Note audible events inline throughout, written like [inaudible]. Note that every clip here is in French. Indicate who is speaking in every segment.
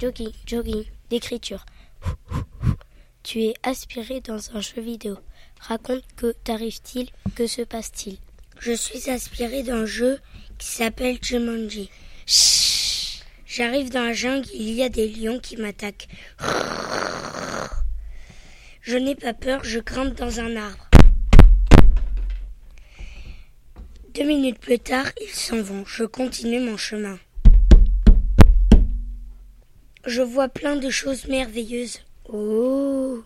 Speaker 1: jogging, jogging, d'écriture. [laughs] Tu es aspiré dans un jeu vidéo. Raconte que t'arrive-t-il, que se passe-t-il?
Speaker 2: Je suis aspiré d'un jeu qui s'appelle Jumanji. J'arrive dans la jungle, il y a des lions qui m'attaquent. Je n'ai pas peur, je grimpe dans un arbre. Deux minutes plus tard, ils s'en vont. Je continue mon chemin. Je vois plein de choses merveilleuses. Oh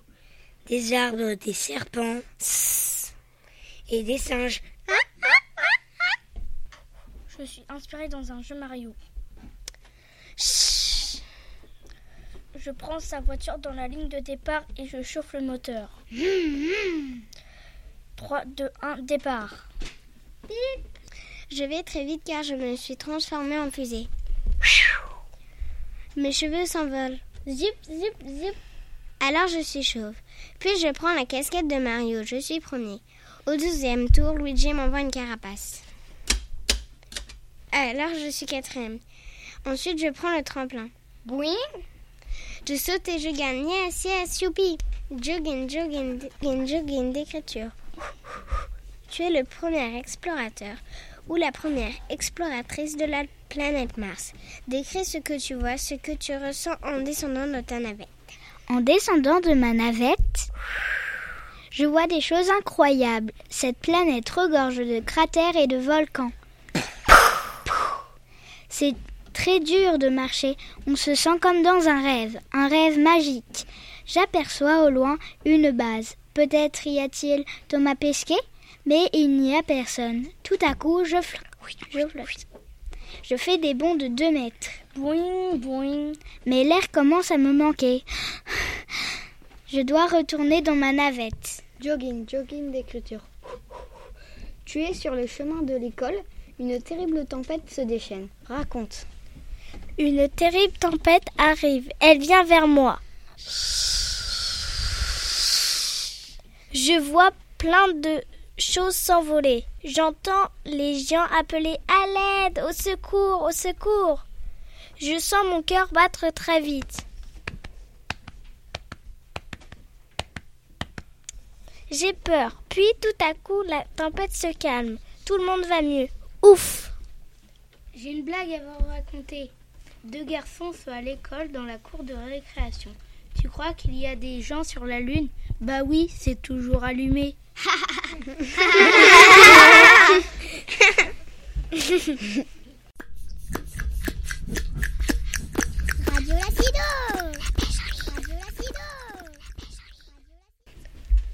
Speaker 2: Des arbres, des serpents et des singes.
Speaker 3: Je suis inspiré dans un jeu Mario. Je prends sa voiture dans la ligne de départ et je chauffe le moteur. 3, 2, 1, départ.
Speaker 4: Je vais très vite car je me suis transformée en fusée. Mes cheveux s'envolent. Zip, zip, zip. Alors je suis chauve. Puis je prends la casquette de Mario. Je suis premier. Au douzième tour, Luigi m'envoie une carapace. Alors je suis quatrième. Ensuite, je prends le tremplin. Boing Je saute et je gagne. Yes, yes, youpi Jogging, jogging, jogging, d'écriture. Tu es le premier explorateur ou la première exploratrice de la planète Mars. Décris ce que tu vois, ce que tu ressens en descendant de ta navette.
Speaker 5: En descendant de ma navette, je vois des choses incroyables. Cette planète regorge de cratères et de volcans. C'est très dur de marcher. On se sent comme dans un rêve, un rêve magique. J'aperçois au loin une base. Peut-être y a-t-il Thomas Pesquet mais il n'y a personne. Tout à coup, je flotte. Je flotte. Je fais des bonds de deux mètres.
Speaker 3: Boing, boing.
Speaker 5: Mais l'air commence à me manquer. Je dois retourner dans ma navette.
Speaker 6: Jogging, jogging d'écriture. Tu es sur le chemin de l'école. Une terrible tempête se déchaîne. Raconte.
Speaker 3: Une terrible tempête arrive. Elle vient vers moi. Je vois plein de choses s'envoler. J'entends les gens appeler à l'aide, au secours, au secours. Je sens mon cœur battre très vite. J'ai peur. Puis tout à coup, la tempête se calme. Tout le monde va mieux. Ouf
Speaker 7: J'ai une blague à vous raconter. Deux garçons sont à l'école dans la cour de récréation. Tu crois qu'il y a des gens sur la Lune? Bah oui, c'est toujours allumé.
Speaker 4: Radio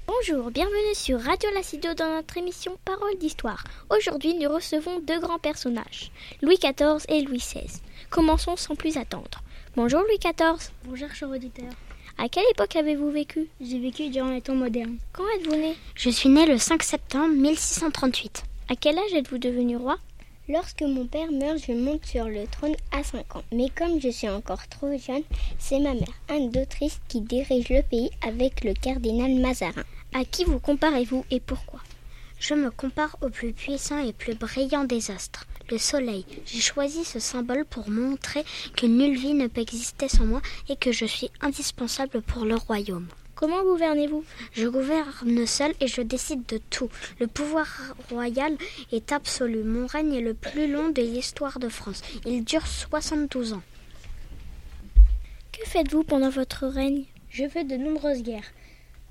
Speaker 3: Bonjour, bienvenue sur Radio Lacido dans notre émission Parole d'Histoire. Aujourd'hui, nous recevons deux grands personnages, Louis XIV et Louis XVI. Commençons sans plus attendre. Bonjour Louis XIV.
Speaker 7: Bonjour, cher auditeur.
Speaker 3: À quelle époque avez-vous vécu?
Speaker 7: J'ai vécu durant les temps modernes.
Speaker 3: Quand êtes-vous né?
Speaker 4: Je suis né le 5 septembre 1638.
Speaker 3: À quel âge êtes-vous devenu roi?
Speaker 4: Lorsque mon père meurt, je monte sur le trône à 5 ans. Mais comme je suis encore trop jeune, c'est ma mère, Anne d'Autriche, qui dirige le pays avec le cardinal Mazarin.
Speaker 3: À qui vous comparez-vous et pourquoi?
Speaker 4: Je me compare au plus puissant et plus brillant des astres, le soleil. J'ai choisi ce symbole pour montrer que nulle vie ne peut exister sans moi et que je suis indispensable pour le royaume.
Speaker 3: Comment gouvernez-vous?
Speaker 4: Je gouverne seul et je décide de tout. Le pouvoir royal est absolu. Mon règne est le plus long de l'histoire de France. Il dure 72 ans.
Speaker 3: Que faites-vous pendant votre règne?
Speaker 7: Je fais de nombreuses guerres.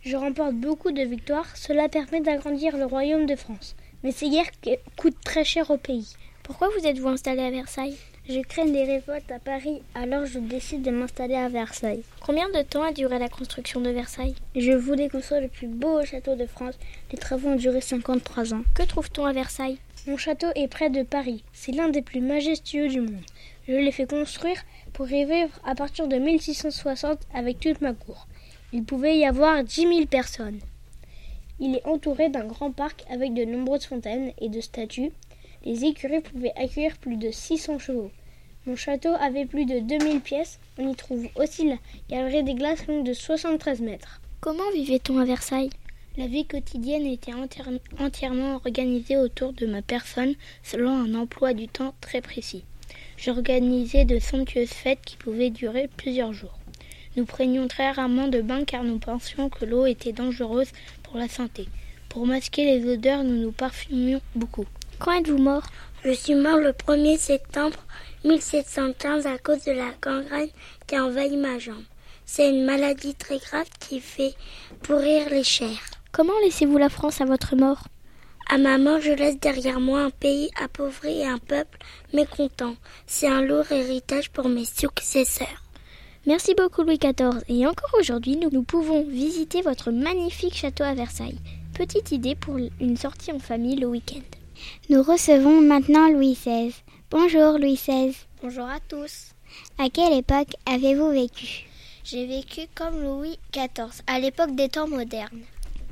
Speaker 7: Je remporte beaucoup de victoires. Cela permet d'agrandir le royaume de France. Mais ces guerres coûtent très cher au pays.
Speaker 3: Pourquoi vous êtes-vous installé à Versailles?
Speaker 7: Je crains des révoltes à Paris, alors je décide de m'installer à Versailles.
Speaker 3: Combien de temps a duré la construction de Versailles?
Speaker 7: Je voulais construire le plus beau château de France. Les travaux ont duré 53 ans.
Speaker 3: Que trouve-t-on à Versailles?
Speaker 7: Mon château est près de Paris. C'est l'un des plus majestueux du monde. Je l'ai fait construire pour y vivre à partir de 1660 avec toute ma cour. Il pouvait y avoir 10 000 personnes. Il est entouré d'un grand parc avec de nombreuses fontaines et de statues. Les écuries pouvaient accueillir plus de 600 chevaux. Mon château avait plus de 2000 pièces. On y trouve aussi la galerie des glaces longue de 73 mètres.
Speaker 3: Comment vivait-on à Versailles?
Speaker 7: La vie quotidienne était entièrement organisée autour de ma personne selon un emploi du temps très précis. J'organisais de somptueuses fêtes qui pouvaient durer plusieurs jours. Nous prenions très rarement de bain car nous pensions que l'eau était dangereuse pour la santé. Pour masquer les odeurs, nous nous parfumions beaucoup.
Speaker 5: Quand êtes-vous mort?
Speaker 8: Je suis mort le 1er septembre 1715 à cause de la gangrène qui a envahi ma jambe. C'est une maladie très grave qui fait pourrir les chairs.
Speaker 5: Comment laissez-vous la France à votre mort?
Speaker 8: À ma mort, je laisse derrière moi un pays appauvri et un peuple mécontent. C'est un lourd héritage pour mes successeurs.
Speaker 5: Merci beaucoup Louis XIV. Et encore aujourd'hui, nous, nous pouvons visiter votre magnifique château à Versailles. Petite idée pour une sortie en famille le week-end.
Speaker 9: Nous recevons maintenant Louis XVI. Bonjour Louis XVI.
Speaker 4: Bonjour à tous.
Speaker 9: À quelle époque avez-vous vécu?
Speaker 4: J'ai vécu comme Louis XIV, à l'époque des temps modernes.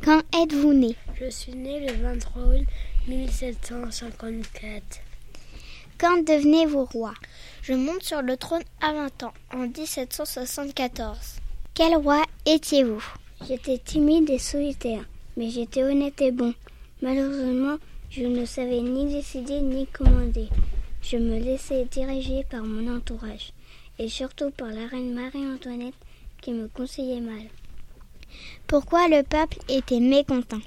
Speaker 9: Quand êtes-vous né?
Speaker 7: Je suis né le 23 août 1754.
Speaker 9: Quand devenez-vous roi?
Speaker 4: Je monte sur le trône à 20 ans, en 1774.
Speaker 9: Quel roi étiez-vous?
Speaker 10: J'étais timide et solitaire, mais j'étais honnête et bon. Malheureusement, je ne savais ni décider ni commander. Je me laissais diriger par mon entourage, et surtout par la reine Marie-Antoinette qui me conseillait mal.
Speaker 9: Pourquoi le peuple était mécontent?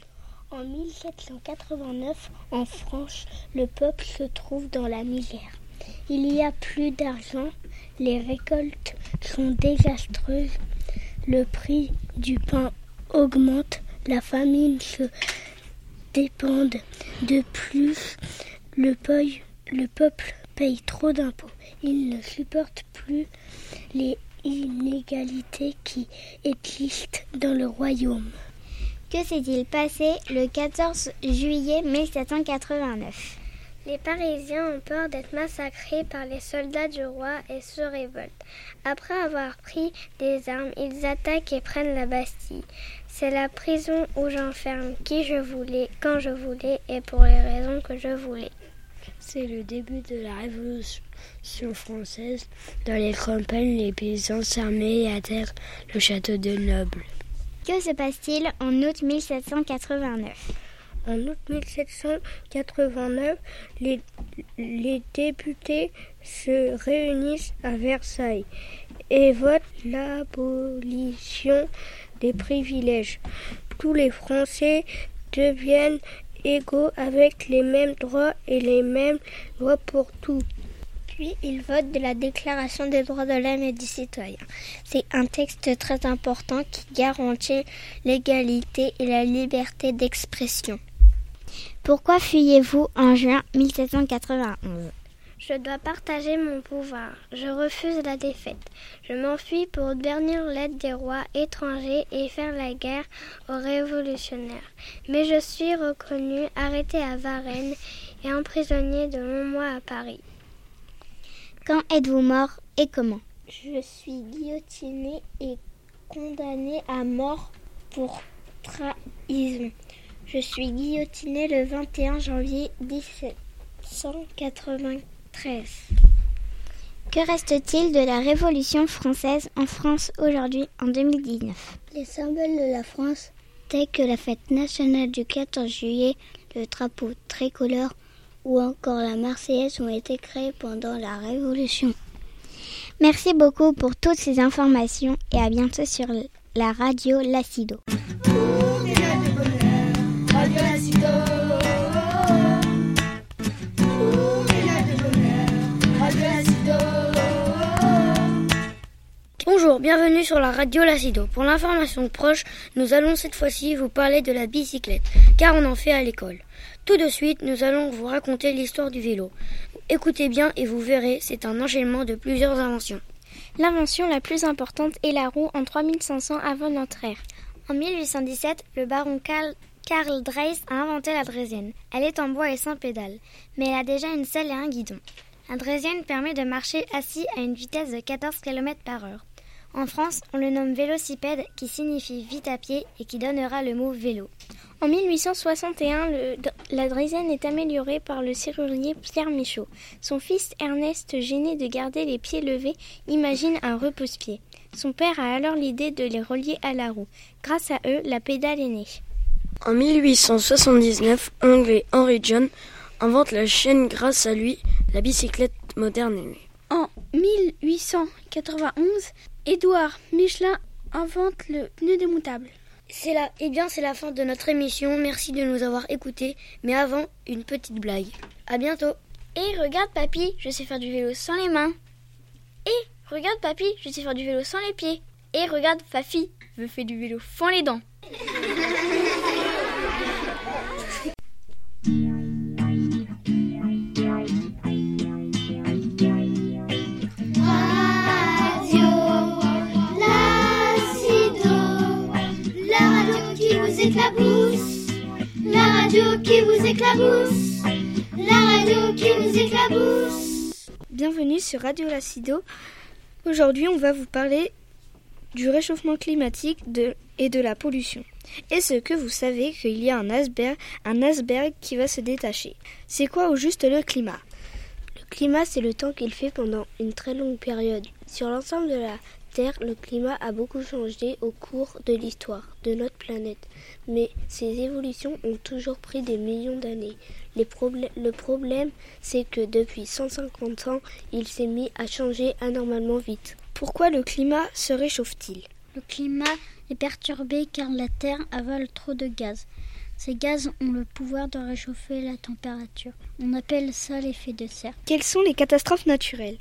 Speaker 7: En 1789, en France, le peuple se trouve dans la misère. Il y a plus d'argent, les récoltes sont désastreuses, le prix du pain augmente, la famine se dépende de plus, le, le peuple paye trop d'impôts. Il ne supporte plus les inégalités qui existent dans le royaume.
Speaker 9: Que s'est-il passé le 14 juillet 1789
Speaker 4: Les Parisiens ont peur d'être massacrés par les soldats du roi et se révoltent. Après avoir pris des armes, ils attaquent et prennent la Bastille. C'est la prison où j'enferme qui je voulais, quand je voulais et pour les raisons que je voulais.
Speaker 7: C'est le début de la Révolution française. Dans les campagnes, les paysans s'armaient et atterrent le château de Noble.
Speaker 9: Que se passe-t-il en août 1789
Speaker 7: En août 1789, les, les députés se réunissent à Versailles et votent l'abolition des privilèges. Tous les Français deviennent égaux avec les mêmes droits et les mêmes lois pour tout.
Speaker 4: Puis ils votent de la Déclaration des droits de l'homme et du citoyen. C'est un texte très important qui garantit l'égalité et la liberté d'expression.
Speaker 9: Pourquoi fuyez-vous en juin 1791
Speaker 4: je dois partager mon pouvoir. Je refuse la défaite. Je m'enfuis pour obtenir l'aide des rois étrangers et faire la guerre aux révolutionnaires. Mais je suis reconnu, arrêté à Varennes et emprisonné de longs mois à Paris.
Speaker 9: Quand êtes-vous mort et comment?
Speaker 4: Je suis guillotiné et condamné à mort pour trahison. Je suis guillotiné le 21 janvier 1780. 13.
Speaker 9: Que reste-t-il de la Révolution française en France aujourd'hui en 2019
Speaker 10: Les symboles de la France, tels que la fête nationale du 14 juillet, le drapeau tricolore ou encore la Marseillaise ont été créés pendant la Révolution.
Speaker 9: Merci beaucoup pour toutes ces informations et à bientôt sur la radio Lacido.
Speaker 2: Bienvenue sur la radio Lacido. Pour l'information proche, nous allons cette fois-ci vous parler de la bicyclette, car on en fait à l'école. Tout de suite, nous allons vous raconter l'histoire du vélo. Écoutez bien et vous verrez, c'est un enchaînement de plusieurs inventions.
Speaker 5: L'invention la plus importante est la roue en 3500 avant notre ère.
Speaker 11: En 1817, le baron Karl, Karl Dreis a inventé la draisienne. Elle est en bois et sans pédale, mais elle a déjà une selle et un guidon. La draisienne permet de marcher assis à une vitesse de 14 km par heure. En France, on le nomme vélocipède qui signifie vite à pied et qui donnera le mot vélo.
Speaker 5: En 1861, le, la draisienne est améliorée par le serrurier Pierre Michaud. Son fils Ernest, gêné de garder les pieds levés, imagine un repose-pied. Son père a alors l'idée de les relier à la roue. Grâce à eux, la pédale est née.
Speaker 12: En 1879, Anglais Henry John invente la chaîne. Grâce à lui, la bicyclette moderne est née.
Speaker 13: 1891, Édouard Michelin invente le pneu démontable.
Speaker 2: C'est là, eh bien, c'est la fin de notre émission. Merci de nous avoir écoutés. Mais avant, une petite blague. À bientôt.
Speaker 14: Et regarde, papy, je sais faire du vélo sans les mains. Et regarde, papy, je sais faire du vélo sans les pieds. Et regarde, Fafi, je fais du vélo sans les dents.
Speaker 15: La radio qui vous éclabousse, la radio qui vous éclabousse.
Speaker 13: Bienvenue sur Radio Lacido. Aujourd'hui, on va vous parler du réchauffement climatique et de la pollution. Est-ce que vous savez qu'il y a un iceberg, un iceberg qui va se détacher? C'est quoi au juste le climat?
Speaker 16: Le climat, c'est le temps qu'il fait pendant une très longue période. Sur l'ensemble de la Terre, le climat a beaucoup changé au cours de l'histoire de notre planète, mais ces évolutions ont toujours pris des millions d'années. le problème, c'est que depuis 150 ans, il s'est mis à changer anormalement vite.
Speaker 13: Pourquoi le climat se réchauffe-t-il?
Speaker 9: Le climat est perturbé car la Terre avale trop de gaz. Ces gaz ont le pouvoir de réchauffer la température. On appelle ça l'effet de serre.
Speaker 13: Quelles sont les catastrophes naturelles?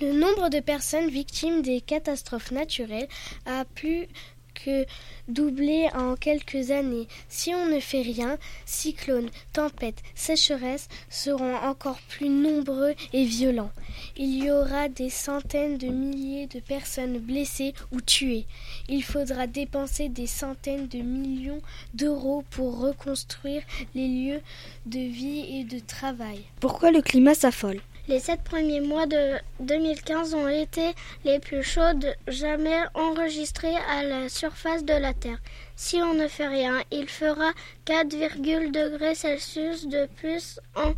Speaker 17: Le nombre de personnes victimes des catastrophes naturelles a plus que doublé en quelques années. Si on ne fait rien, cyclones, tempêtes, sécheresses seront encore plus nombreux et violents. Il y aura des centaines de milliers de personnes blessées ou tuées. Il faudra dépenser des centaines de millions d'euros pour reconstruire les lieux de vie et de travail.
Speaker 13: Pourquoi le climat s'affole?
Speaker 7: Les sept premiers mois de 2015 ont été les plus chaudes jamais enregistrés à la surface de la Terre. Si on ne fait rien, il fera 4,0 degrés Celsius de plus en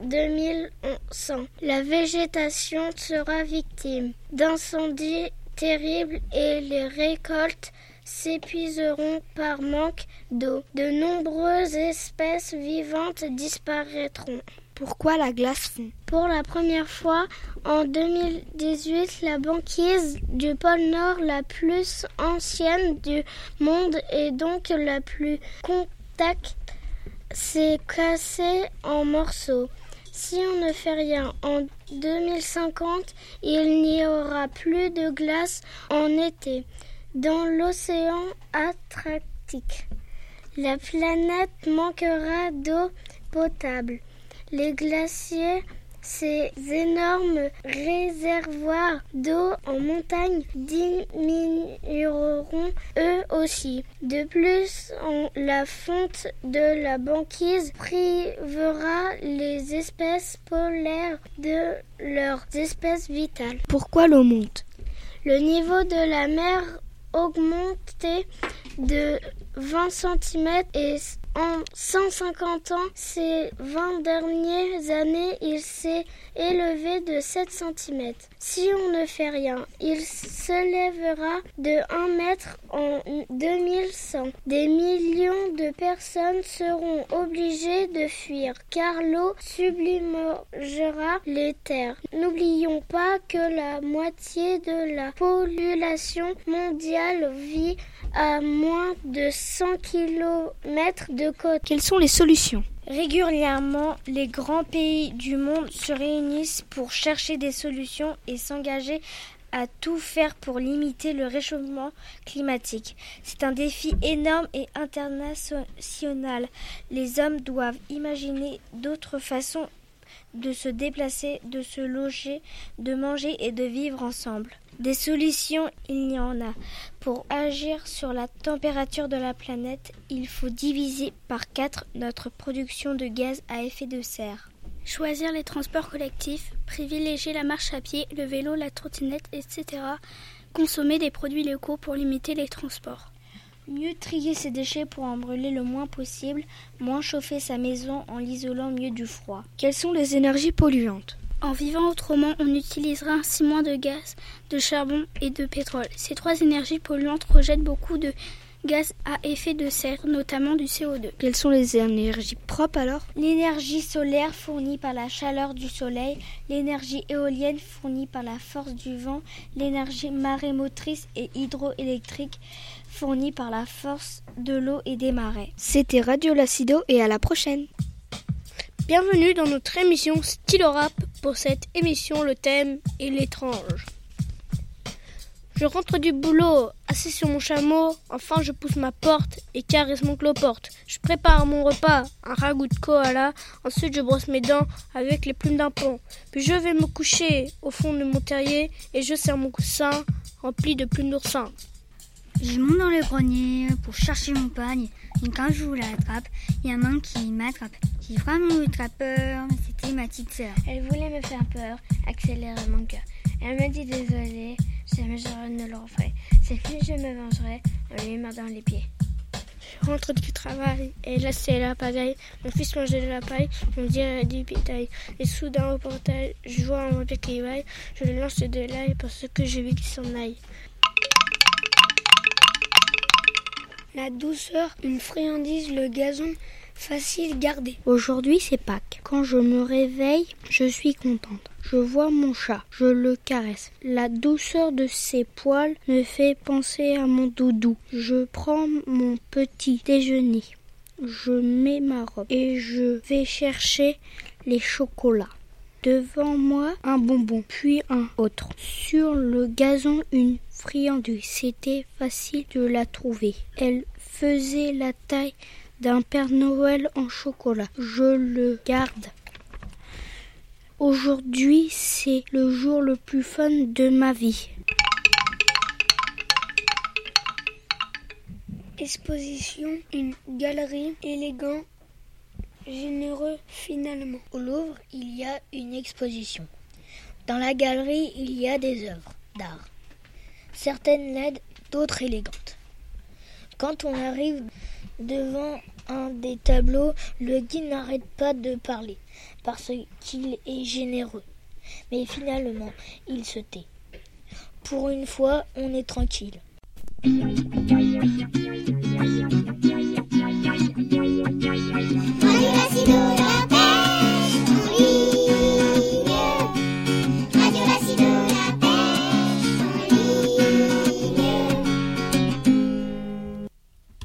Speaker 7: 2100. La végétation sera victime d'incendies terribles et les récoltes s'épuiseront par manque d'eau. De nombreuses espèces vivantes disparaîtront.
Speaker 13: Pourquoi la glace fond
Speaker 7: Pour la première fois en 2018, la banquise du pôle Nord, la plus ancienne du monde et donc la plus compacte, s'est cassée en morceaux. Si on ne fait rien en 2050, il n'y aura plus de glace en été dans l'océan Atlantique. La planète manquera d'eau potable. Les glaciers, ces énormes réservoirs d'eau en montagne diminueront eux aussi. De plus, la fonte de la banquise privera les espèces polaires de leurs espèces vitales.
Speaker 13: Pourquoi l'eau monte?
Speaker 7: Le niveau de la mer augmenté de 20 cm et en 150 ans, ces 20 dernières années, il s'est élevé de 7 cm. Si on ne fait rien, il s'élèvera de 1 mètre en 2100. Des millions de personnes seront obligées de fuir car l'eau sublimera les terres. N'oublions pas que la moitié de la population mondiale vit à moins de 100 km de côte.
Speaker 13: Quelles sont les solutions?
Speaker 17: Régulièrement, les grands pays du monde se réunissent pour chercher des solutions et s'engager à tout faire pour limiter le réchauffement climatique. C'est un défi énorme et international. Les hommes doivent imaginer d'autres façons de se déplacer, de se loger, de manger et de vivre ensemble. Des solutions, il y en a. Pour agir sur la température de la planète, il faut diviser par quatre notre production de gaz à effet de serre.
Speaker 18: Choisir les transports collectifs, privilégier la marche à pied, le vélo, la trottinette, etc. Consommer des produits locaux pour limiter les transports.
Speaker 17: Mieux trier ses déchets pour en brûler le moins possible, moins chauffer sa maison en l'isolant mieux du froid.
Speaker 13: Quelles sont les énergies polluantes
Speaker 18: En vivant autrement, on utilisera ainsi moins de gaz, de charbon et de pétrole. Ces trois énergies polluantes rejettent beaucoup de
Speaker 19: gaz à effet de serre, notamment du CO2.
Speaker 6: Quelles sont les énergies propres alors
Speaker 20: L'énergie solaire fournie par la chaleur du soleil, l'énergie éolienne fournie par la force du vent, l'énergie marémotrice et hydroélectrique fournie par la force de l'eau et des marais.
Speaker 6: C'était Radio Lacido et à la prochaine.
Speaker 7: Bienvenue dans notre émission Stylo Rap. Pour cette émission, le thème est l'étrange. Je rentre du boulot, assis sur mon chameau, enfin je pousse ma porte et caresse mon cloporte. Je prépare mon repas, un ragoût de koala, ensuite je brosse mes dents avec les plumes d'un pont. Puis je vais me coucher au fond de mon terrier et je serre mon coussin rempli de plumes d'oursin.
Speaker 9: Je monte dans le grenier pour chercher mon pagne. Et quand je vous l'attrape, il y a un homme qui m'attrape. J'ai vraiment eu très peur, c'était ma petite sœur.
Speaker 4: Elle voulait me faire peur, accélérer mon cœur. Elle m'a dit désolé, jamais je ne le referai. Cette nuit, je me vengerai en lui mordant les pieds.
Speaker 7: Je rentre du travail et là c'est la pagaille. Mon fils mangeait de la paille, on dirait du bétail. Et soudain au portail, je vois un vampire qui vaille. Je le lance de l'ail parce que j'ai vu qu'il s'en aille.
Speaker 2: La douceur, une friandise, le gazon, facile garder.
Speaker 21: Aujourd'hui c'est Pâques. Quand je me réveille, je suis contente. Je vois mon chat, je le caresse. La douceur de ses poils me fait penser à mon doudou. Je prends mon petit déjeuner. Je mets ma robe et je vais chercher les chocolats. Devant moi, un bonbon, puis un autre. Sur le gazon, une friandise. C'était facile de la trouver. Elle faisait la taille d'un Père Noël en chocolat. Je le garde. Aujourd'hui, c'est le jour le plus fun de ma vie. Exposition, une galerie élégant, généreux finalement.
Speaker 2: Au Louvre, il y a une exposition. Dans la galerie, il y a des œuvres d'art. Certaines laides, d'autres élégantes. Quand on arrive devant un des tableaux, le guide n'arrête pas de parler parce qu'il est généreux. Mais finalement, il se tait. Pour une fois, on est tranquille.